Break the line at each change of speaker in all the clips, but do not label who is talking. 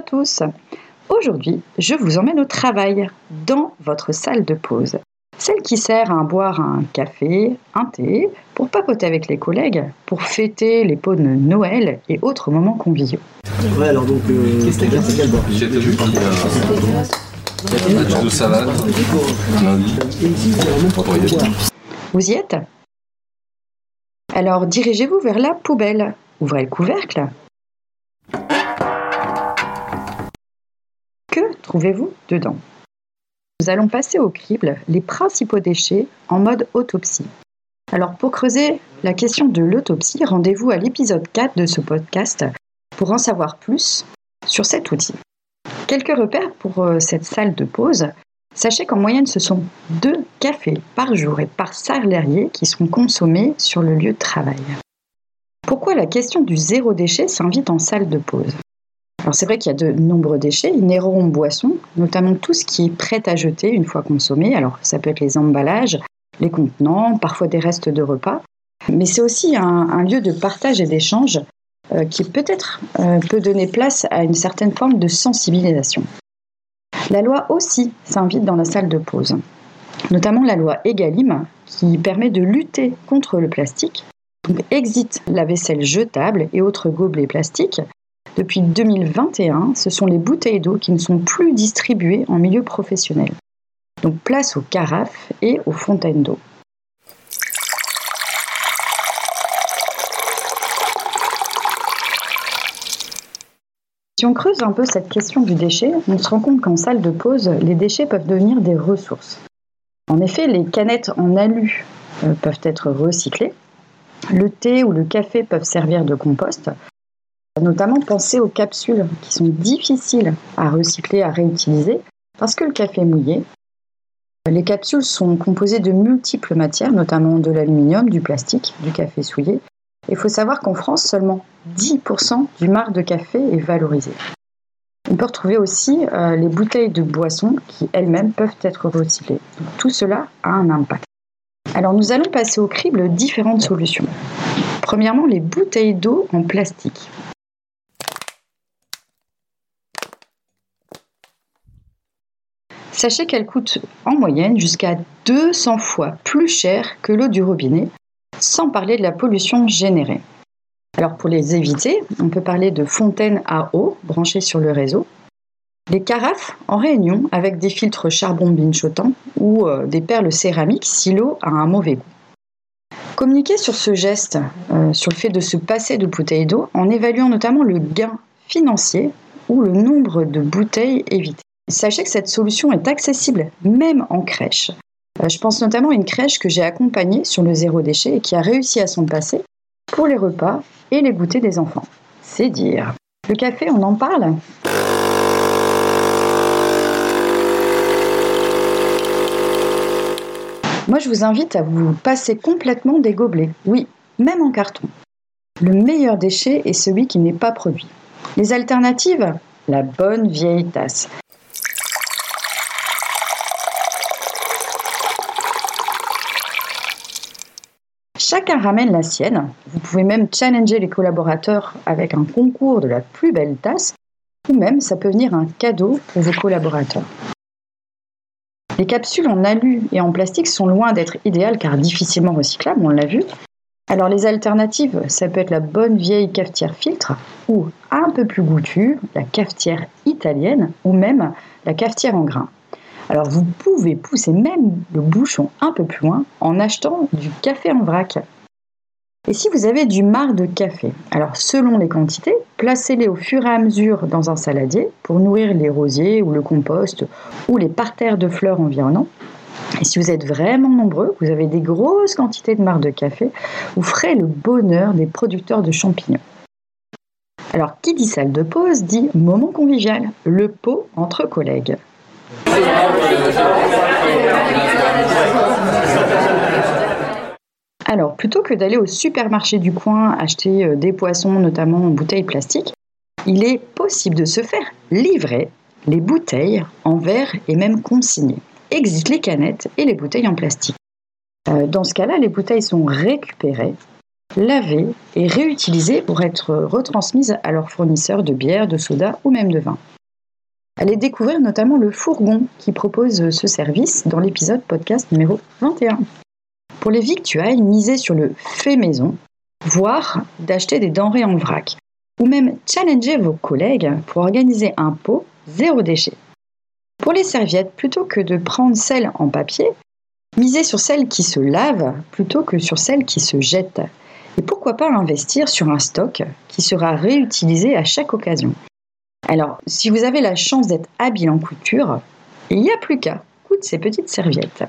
Bonjour à tous. Aujourd'hui, je vous emmène au travail, dans votre salle de pause. Celle qui sert à boire un café, un thé, pour papoter avec les collègues, pour fêter les pots de Noël et autres moments conviviaux.
Ouais, alors donc, euh, qu'est-ce que c'est quel boire
de salade, lundi,
Vous y êtes? Alors dirigez-vous vers la poubelle. Ouvrez le couvercle. Trouvez-vous dedans? Nous allons passer au crible les principaux déchets en mode autopsie. Alors pour creuser la question de l'autopsie, rendez-vous à l'épisode 4 de ce podcast pour en savoir plus sur cet outil. Quelques repères pour euh, cette salle de pause. Sachez qu'en moyenne, ce sont deux cafés par jour et par salarié qui sont consommés sur le lieu de travail. Pourquoi la question du zéro déchet s'invite en salle de pause? Alors c'est vrai qu'il y a de nombreux déchets inhérents aux boissons, notamment tout ce qui est prêt à jeter une fois consommé. Alors ça peut être les emballages, les contenants, parfois des restes de repas. Mais c'est aussi un, lieu de partage et d'échange euh, qui peut-être euh, peut donner place à une certaine forme de sensibilisation. La loi aussi s'invite dans la salle de pause, notamment la loi Egalim qui permet de lutter contre le plastique. Donc exit la vaisselle jetable et autres gobelets plastiques depuis 2021, ce sont les bouteilles d'eau qui ne sont plus distribuées en milieu professionnel. Donc place aux carafes et aux fontaines d'eau. Si on creuse un peu cette question du déchet, on se rend compte qu'en salle de pause, les déchets peuvent devenir des ressources. En effet, les canettes en alu euh, peuvent être recyclées, le thé ou le café peuvent servir de compost, notamment penser aux capsules qui sont difficiles à recycler, à réutiliser, parce que le café est mouillé. Les capsules sont composées de multiples matières, notamment de l'aluminium, du plastique, du café souillé. Il faut savoir qu'en France, seulement 10% du marc de café est valorisé. On peut retrouver aussi euh, les bouteilles de boissons qui elles-mêmes peuvent être recyclées. tout cela a un impact. Alors nous allons passer au crible différentes solutions. Premièrement, les bouteilles d'eau en plastique. Sachez qu'elle coûte en moyenne jusqu'à 200 fois plus cher que l'eau du robinet, sans parler de la pollution générée. Alors pour les éviter, on peut parler de fontaines à eau branchées sur le réseau, les carafes en réunion avec des filtres charbon binchotant ou euh, des perles céramiques si l'eau a un mauvais goût. Communiquer sur ce geste, euh, sur le fait de se passer de bouteilles d'eau, en évaluant notamment le gain financier ou le nombre de bouteilles évitées. Sachez que cette solution est accessible même en crèche. Euh, je pense notamment à une crèche que j'ai accompagnée sur le zéro déchet et qui a réussi à s'en passer pour les repas et les goûters des enfants. C'est dire. Le café, on en parle? Moi, je vous invite à vous passer complètement des gobelets. Oui, même en carton. Le meilleur déchet est celui qui n'est pas produit. Les alternatives? La bonne vieille tasse. Chacun ramène la sienne. Vous pouvez même challenger les collaborateurs avec un concours de la plus belle tasse, ou même ça peut venir un cadeau pour vos collaborateurs. Les capsules en alu et en plastique sont loin d'être idéales car difficilement recyclables, on l'a vu. Alors les alternatives, ça peut être la bonne vieille cafetière filtre ou un peu plus goûtue, la cafetière italienne ou même la cafetière en grains. Alors vous pouvez pousser même le bouchon un peu plus loin en achetant du café en vrac. Et si vous avez du marc de café, alors selon les quantités, placez-les au fur et à mesure dans un saladier pour nourrir les rosiers ou le compost ou les parterres de fleurs environnants. Et si vous êtes vraiment nombreux, vous avez des grosses quantités de marc de café, vous ferez le bonheur des producteurs de champignons. Alors, qui dit salle de pause dit moment convivial, le pot entre collègues. Alors, plutôt que d'aller au supermarché du coin acheter euh, des poissons, notamment en bouteilles plastiques, il est possible de se faire livrer les bouteilles en verre et même consignées. Existent les canettes et les bouteilles en plastique. Euh, dans ce cas-là, les bouteilles sont récupérées, lavées et réutilisées pour être retransmises à leurs fournisseurs de bière, de soda ou même de vin. Allez découvrir notamment le Fourgon qui propose ce service dans l'épisode podcast numéro 21. Pour les victuailles, misez sur le fait maison, voire d'acheter des denrées en vrac, ou même challenger vos collègues pour organiser un pot zéro déchet. Pour les serviettes, plutôt que de prendre celles en papier, misez sur celles qui se lavent plutôt que sur celles qui se jettent. Et pourquoi pas investir sur un stock qui sera réutilisé à chaque occasion. Alors, si vous avez la chance d'être habile en couture, il n'y a plus qu'à coudre ces petites serviettes.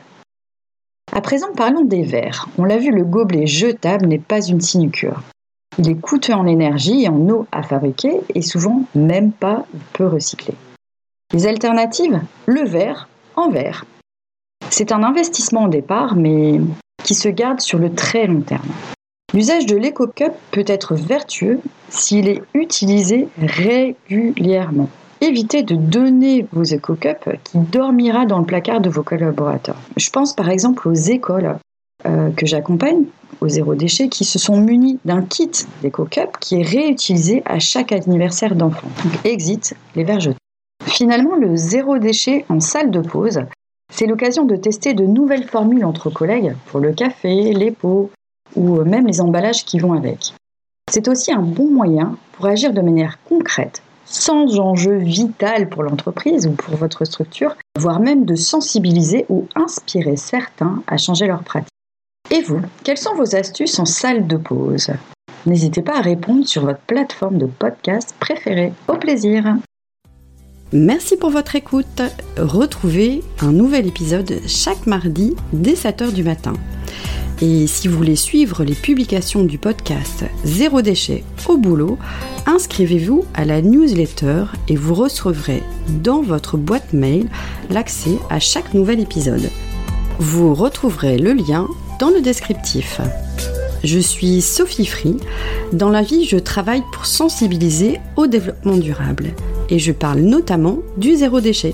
À présent, parlons des verres. On l'a vu, le gobelet jetable n'est pas une sinecure. Il est coûteux en énergie et en eau à fabriquer et souvent même pas peu recyclé. Les alternatives Le verre en verre. C'est un investissement au départ, mais qui se garde sur le très long terme. L'usage de l'éco-cup peut être vertueux s'il est utilisé régulièrement évitez de donner vos éco-cups qui dormira dans le placard de vos collaborateurs. Je pense par exemple aux écoles euh, que j'accompagne, au zéro déchet, qui se sont munis d'un kit d'éco-cups qui est réutilisé à chaque anniversaire d'enfant. Donc exit les verres jetés. Finalement, le zéro déchet en salle de pause, c'est l'occasion de tester de nouvelles formules entre collègues pour le café, les pots ou même les emballages qui vont avec. C'est aussi un bon moyen pour agir de manière concrète sans enjeu vital pour l'entreprise ou pour votre structure, voire même de sensibiliser ou inspirer certains à changer leurs pratiques. Et vous, quelles sont vos astuces en salle de pause? N'hésitez pas à répondre sur votre plateforme de podcast préférée. Au plaisir
Merci pour votre écoute. Retrouvez un nouvel épisode chaque mardi dès 7h du matin. Et si vous voulez suivre les publications du podcast Zéro déchet au boulot, inscrivez-vous à la newsletter et vous recevrez dans votre boîte mail l'accès à chaque nouvel épisode. Vous retrouverez le lien dans le descriptif. Je suis Sophie Free. Dans la vie, je travaille pour sensibiliser au développement durable et je parle notamment du zéro déchet.